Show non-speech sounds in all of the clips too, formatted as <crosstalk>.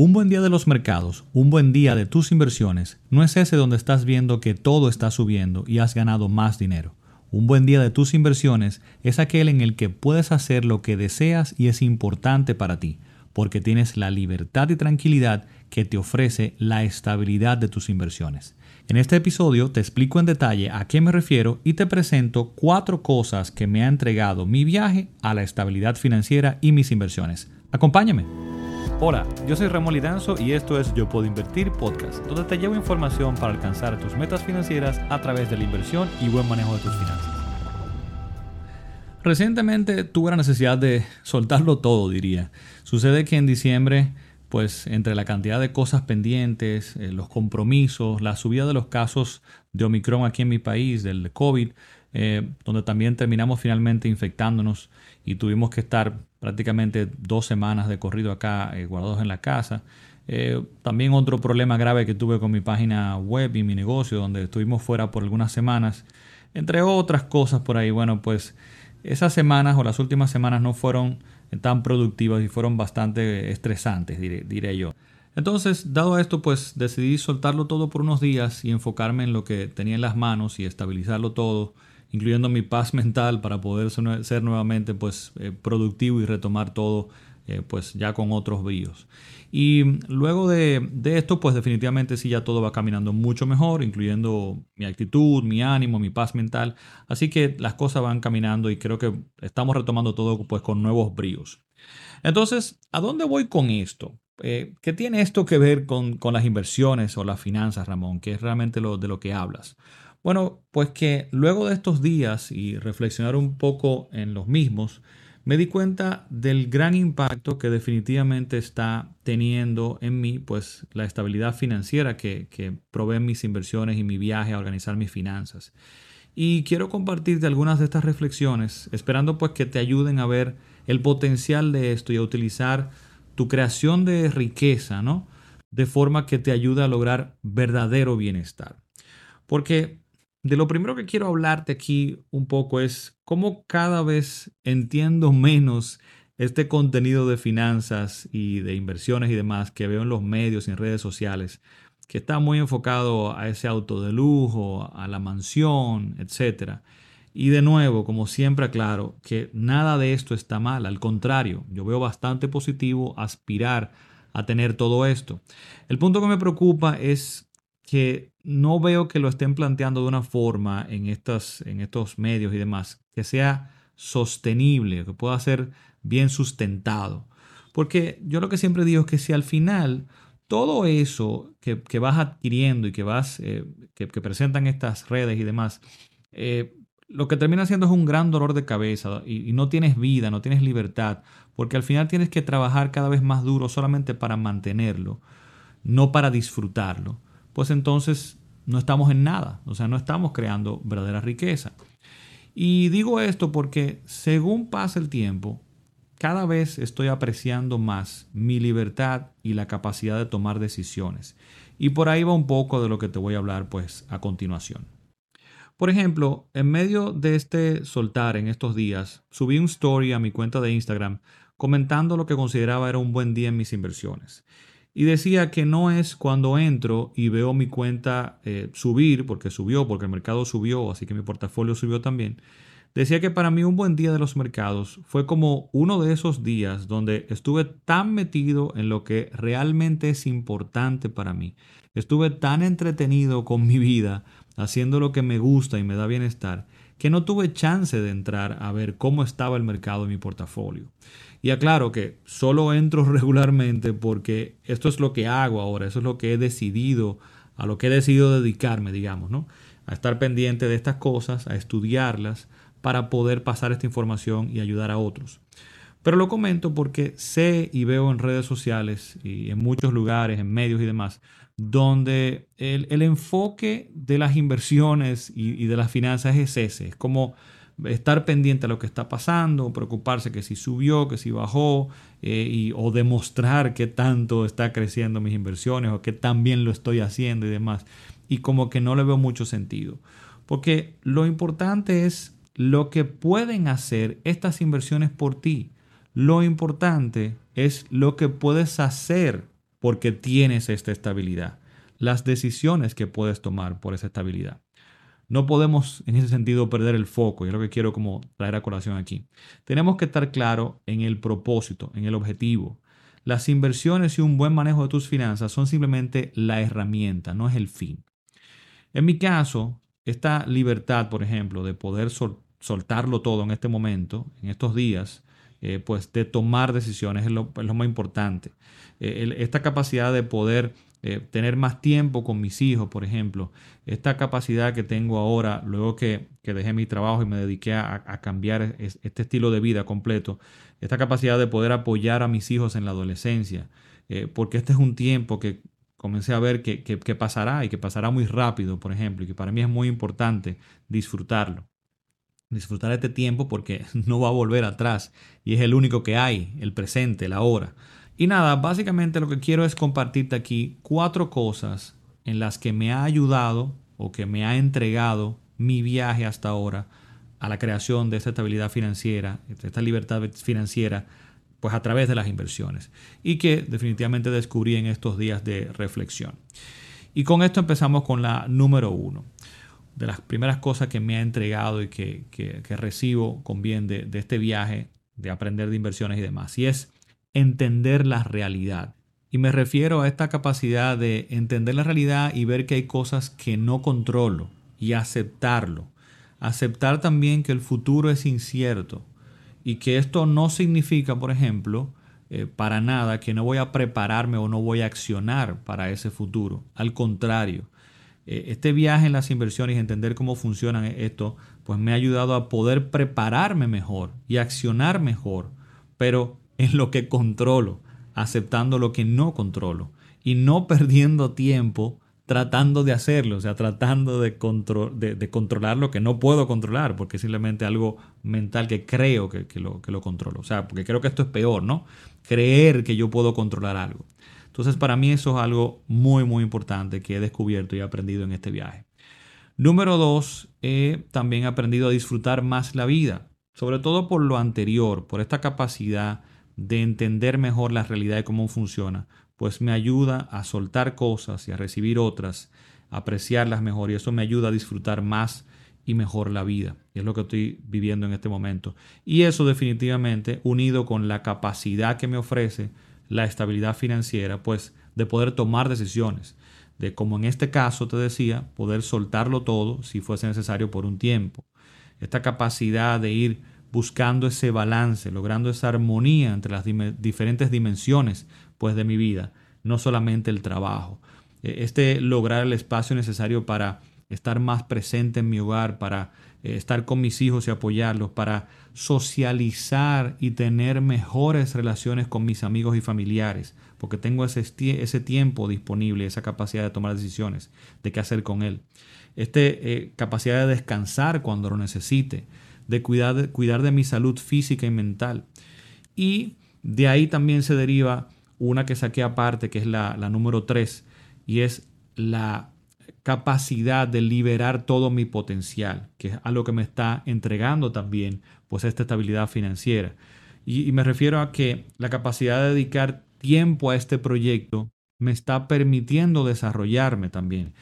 Un buen día de los mercados, un buen día de tus inversiones, no es ese donde estás viendo que todo está subiendo y has ganado más dinero. Un buen día de tus inversiones es aquel en el que puedes hacer lo que deseas y es importante para ti, porque tienes la libertad y tranquilidad que te ofrece la estabilidad de tus inversiones. En este episodio te explico en detalle a qué me refiero y te presento cuatro cosas que me ha entregado mi viaje a la estabilidad financiera y mis inversiones. Acompáñame. Hola, yo soy Ramón Lidanzo y esto es Yo Puedo Invertir Podcast, donde te llevo información para alcanzar tus metas financieras a través de la inversión y buen manejo de tus finanzas. Recientemente tuve la necesidad de soltarlo todo, diría. Sucede que en diciembre, pues entre la cantidad de cosas pendientes, eh, los compromisos, la subida de los casos de Omicron aquí en mi país, del COVID, eh, donde también terminamos finalmente infectándonos y tuvimos que estar prácticamente dos semanas de corrido acá eh, guardados en la casa. Eh, también otro problema grave que tuve con mi página web y mi negocio, donde estuvimos fuera por algunas semanas, entre otras cosas por ahí. Bueno, pues esas semanas o las últimas semanas no fueron tan productivas y fueron bastante estresantes, diré, diré yo. Entonces, dado esto, pues decidí soltarlo todo por unos días y enfocarme en lo que tenía en las manos y estabilizarlo todo incluyendo mi paz <laughs> mental para poder ser nuevamente pues, eh, productivo y retomar todo eh, pues ya con otros bríos. Y luego de, esto, pues definitivamente sí ya todo va caminando mucho mejor, incluyendo mi actitud, mi ánimo, mi paz mental. Así que las cosas van caminando y creo que estamos retomando todo pues con nuevos bríos. Entonces, ¿a dónde voy con esto? Eh, ¿Qué tiene esto que ver con, con, las inversiones o las finanzas, Ramón? Que es realmente lo, de lo que hablas. Bueno, pues que luego de estos días y reflexionar un poco en los mismos, me di cuenta del gran impacto que definitivamente está teniendo en mí, pues la estabilidad financiera que, que proveen mis inversiones y mi viaje a organizar mis finanzas. Y quiero compartirte algunas de estas reflexiones, esperando pues que te ayuden a ver el potencial de esto y a utilizar tu creación de riqueza, ¿no? De forma que te ayude a lograr verdadero bienestar. Porque de lo primero que quiero hablarte aquí un poco es cómo cada vez entiendo menos este contenido de finanzas y de inversiones y demás que veo en los medios y en redes sociales, que está muy enfocado a ese auto de lujo, a la mansión, etc. Y de nuevo, como siempre aclaro, que nada de esto está mal, al contrario, yo veo bastante positivo aspirar a tener todo esto. El punto que me preocupa es que no veo que lo estén planteando de una forma en, estas, en estos medios y demás que sea sostenible, que pueda ser bien sustentado. Porque yo lo que siempre digo es que si al final todo eso que, vas adquiriendo y que vas eh, que, presentan estas redes y demás, eh, lo que termina siendo es un gran dolor de cabeza y, no tienes vida, no tienes libertad, porque al final tienes que trabajar cada vez más duro solamente para mantenerlo, no para disfrutarlo pues entonces no estamos en nada, o sea, no estamos creando verdadera riqueza. Y digo esto porque según pasa el tiempo, cada vez estoy apreciando más mi libertad y la capacidad de tomar decisiones. Y por ahí va un poco de lo que te voy a hablar pues a continuación. Por ejemplo, en medio de este soltar en estos días, subí un story a mi cuenta de Instagram comentando lo que consideraba era un buen día en mis inversiones. Y decía que no es cuando entro y veo mi cuenta eh, subir, porque subió, porque el mercado subió, así que mi portafolio subió también. Decía que para mí un buen día de los mercados fue como uno de esos días donde estuve tan metido en lo que realmente es importante para mí. Estuve tan entretenido con mi vida, haciendo lo que me gusta y me da bienestar, que no tuve chance de entrar a ver cómo estaba el mercado en mi portafolio. Y aclaro que solo entro <laughs> regularmente porque esto es lo que hago ahora, eso es lo que he decidido, a lo que he decidido dedicarme, digamos, ¿no? A estar pendiente de estas cosas, a estudiarlas, para poder pasar esta información y ayudar a otros. Pero lo comento porque sé y veo en redes sociales y en muchos lugares, en medios y demás, donde el, enfoque de las inversiones y, y, de las finanzas es ese. Es como estar pendiente a lo que está pasando, preocuparse que si subió, que si bajó, eh, y, o demostrar qué tanto está creciendo mis inversiones o qué tan bien lo estoy haciendo y demás. Y como que no le veo mucho sentido. Porque lo importante es lo que pueden hacer estas inversiones por ti. Lo importante es lo que puedes hacer porque tienes esta estabilidad. Las decisiones que puedes tomar por esa estabilidad. No podemos en ese sentido perder el foco, y es lo que quiero como traer a colación aquí. Tenemos que estar claro en el propósito, en el objetivo. Las inversiones y un buen manejo de tus finanzas son simplemente la herramienta, no es el fin. En mi caso, esta libertad, por ejemplo, de poder soltarlo todo en este momento, en estos días, eh, pues de tomar decisiones es lo, más importante. Eh, esta capacidad de poder eh, tener más tiempo con mis hijos, por ejemplo, esta capacidad que tengo ahora, luego que, dejé mi trabajo y me dediqué a, cambiar este estilo de vida completo, esta capacidad de poder apoyar a mis hijos en la adolescencia, porque este es un tiempo que comencé a ver que, que, pasará y que pasará muy rápido, por ejemplo, y que para mí es muy importante disfrutarlo. Disfrutar este tiempo porque <laughs> no va a volver atrás y es el único que hay, el presente, la hora. Y nada, básicamente lo que quiero es compartirte aquí cuatro cosas en las que me ha ayudado o que me ha entregado mi viaje hasta ahora a la creación de esta estabilidad financiera, de esta libertad financiera pues a través de las inversiones y que definitivamente descubrí en estos días de reflexión. Y con esto empezamos con la número uno. De las primeras cosas que me ha entregado y que, recibo con bien de, de este viaje de aprender de inversiones y demás. Y es entender la realidad. Y me refiero a esta capacidad de entender la realidad y ver que hay cosas que no controlo y aceptarlo. Aceptar también que el futuro es incierto y que esto no significa, por ejemplo, eh, para nada que no voy a prepararme o no voy a accionar para ese futuro. Al contrario, este viaje en las inversiones entender cómo funcionan esto, pues me ha ayudado a poder prepararme mejor y accionar mejor, pero <laughs> en lo que controlo, aceptando lo que no controlo y no <laughs> perdiendo tiempo tratando de hacerlo, o sea, tratando de, de, controlar lo que no puedo controlar, porque es simplemente algo mental que creo que, lo, que lo controlo. O sea, porque creo que esto es peor, ¿no? Creer que yo puedo controlar algo. Entonces, para mí eso es algo muy, muy importante que he descubierto y aprendido en este viaje. Número dos, he también aprendido a disfrutar más la vida, sobre todo por lo anterior, por esta capacidad de entender mejor la realidad y cómo funciona, pues me ayuda a soltar cosas y a recibir otras, apreciarlas mejor y eso me ayuda a disfrutar más y mejor la vida. Y es lo que estoy viviendo en este momento. Y eso definitivamente unido con la capacidad que me ofrece la estabilidad financiera, pues de poder tomar decisiones, de como en este caso te decía, poder soltarlo todo si fuese necesario por un tiempo. Esta capacidad de ir buscando ese balance, logrando esa armonía entre las diferentes dimensiones pues de mi vida, no solamente el trabajo. E, este lograr el espacio necesario para estar más presente en mi hogar, para eh, estar con mis hijos y apoyarlos, para socializar y tener mejores relaciones con mis amigos y familiares, porque tengo ese, ese tiempo disponible, esa capacidad de tomar decisiones, de qué hacer con él. Esta eh, capacidad de descansar cuando lo necesite, de cuidar, de cuidar de mi salud física y mental. Y de ahí también se deriva una que saqué aparte, que es la, número 3, y es la capacidad de liberar todo mi potencial, que es algo que me está entregando también pues esta estabilidad financiera. Y, me refiero a que la capacidad de dedicar tiempo a este proyecto me está permitiendo desarrollarme también.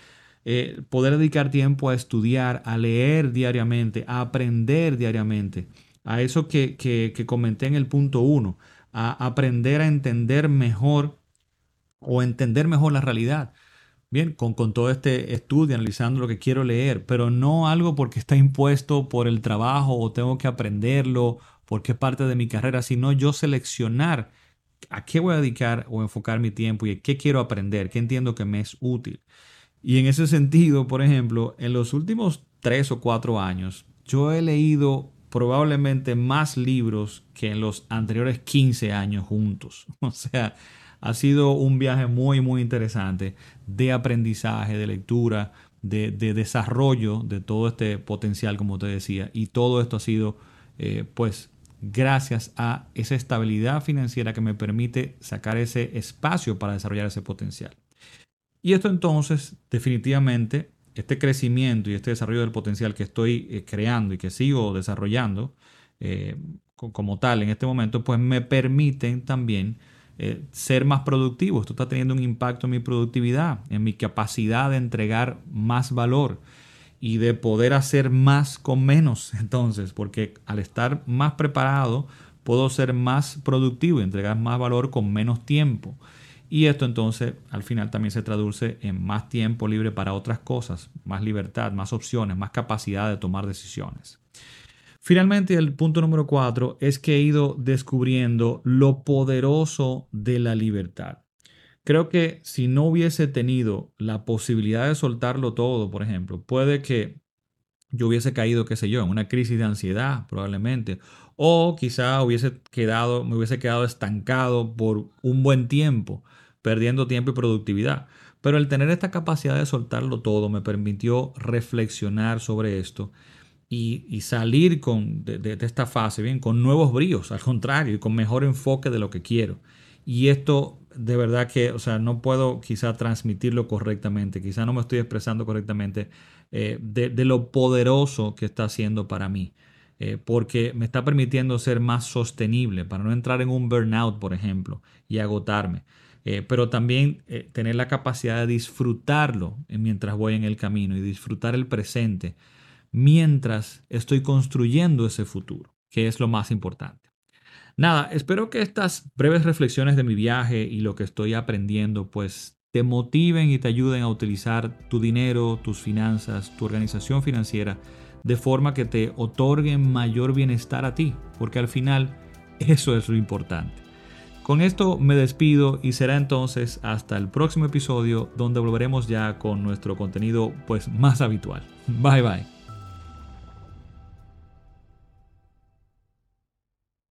Eh, poder dedicar tiempo a estudiar, a leer diariamente, a aprender diariamente, a eso que, que, que comenté en el punto 1, a aprender a entender mejor o entender mejor la realidad. Con, con, todo este estudio, analizando lo que quiero leer, pero no algo porque está impuesto por el trabajo o tengo que aprenderlo porque es parte de mi carrera, sino yo seleccionar a qué voy a dedicar o enfocar mi tiempo y qué quiero aprender, qué entiendo que me es útil. Y en ese sentido, por ejemplo, en los últimos tres o cuatro años, yo he leído probablemente más libros que en los anteriores 15 años juntos. <laughs> O sea, ha sido un viaje muy, muy interesante de aprendizaje, de lectura, de, desarrollo de todo este potencial, como te decía. Y todo esto ha sido, eh, pues, gracias a esa estabilidad financiera que me permite sacar ese espacio para desarrollar ese potencial. Y esto entonces, definitivamente, este crecimiento y este desarrollo del potencial que estoy eh, creando y que sigo desarrollando eh, como tal en este momento, pues me permiten también eh, ser más productivo. Esto está teniendo un impacto en mi productividad, en mi capacidad de entregar más valor y de poder hacer más con menos. <laughs> Entonces, porque al estar más preparado, puedo ser más productivo y entregar más valor con menos tiempo. Y esto entonces al final también se traduce en más tiempo libre para otras cosas, más libertad, más opciones, más capacidad de tomar decisiones. Finalmente, el punto número cuatro es que he ido descubriendo lo poderoso de la libertad. Creo que si no hubiese tenido la posibilidad de soltarlo todo, por ejemplo, puede que yo hubiese caído, qué sé yo, en una crisis de ansiedad, probablemente, o quizá hubiese quedado, me hubiese quedado estancado por un buen tiempo, perdiendo tiempo y productividad. Pero el tener esta capacidad de soltarlo todo me permitió reflexionar sobre esto y, salir con, de, esta fase, bien, con nuevos bríos, al contrario, y con mejor enfoque de lo que quiero. Y esto de verdad que, o sea, no puedo quizá transmitirlo correctamente, quizá no me estoy expresando correctamente eh, de, lo poderoso que está haciendo para mí, eh, porque me está permitiendo ser más sostenible, para no entrar en un burnout, por ejemplo, y agotarme. Eh, pero también tener la capacidad de disfrutarlo mientras voy en el camino y disfrutar el presente mientras estoy construyendo ese futuro, que es lo más importante. Nada, espero que estas breves reflexiones de mi viaje y lo que estoy aprendiendo pues te motiven y te ayuden a utilizar tu dinero, tus finanzas, tu organización financiera de forma que te otorguen mayor bienestar a ti, porque al final eso es lo importante. Con esto me despido y será entonces hasta el próximo episodio donde volveremos ya con nuestro contenido pues más habitual. Bye bye.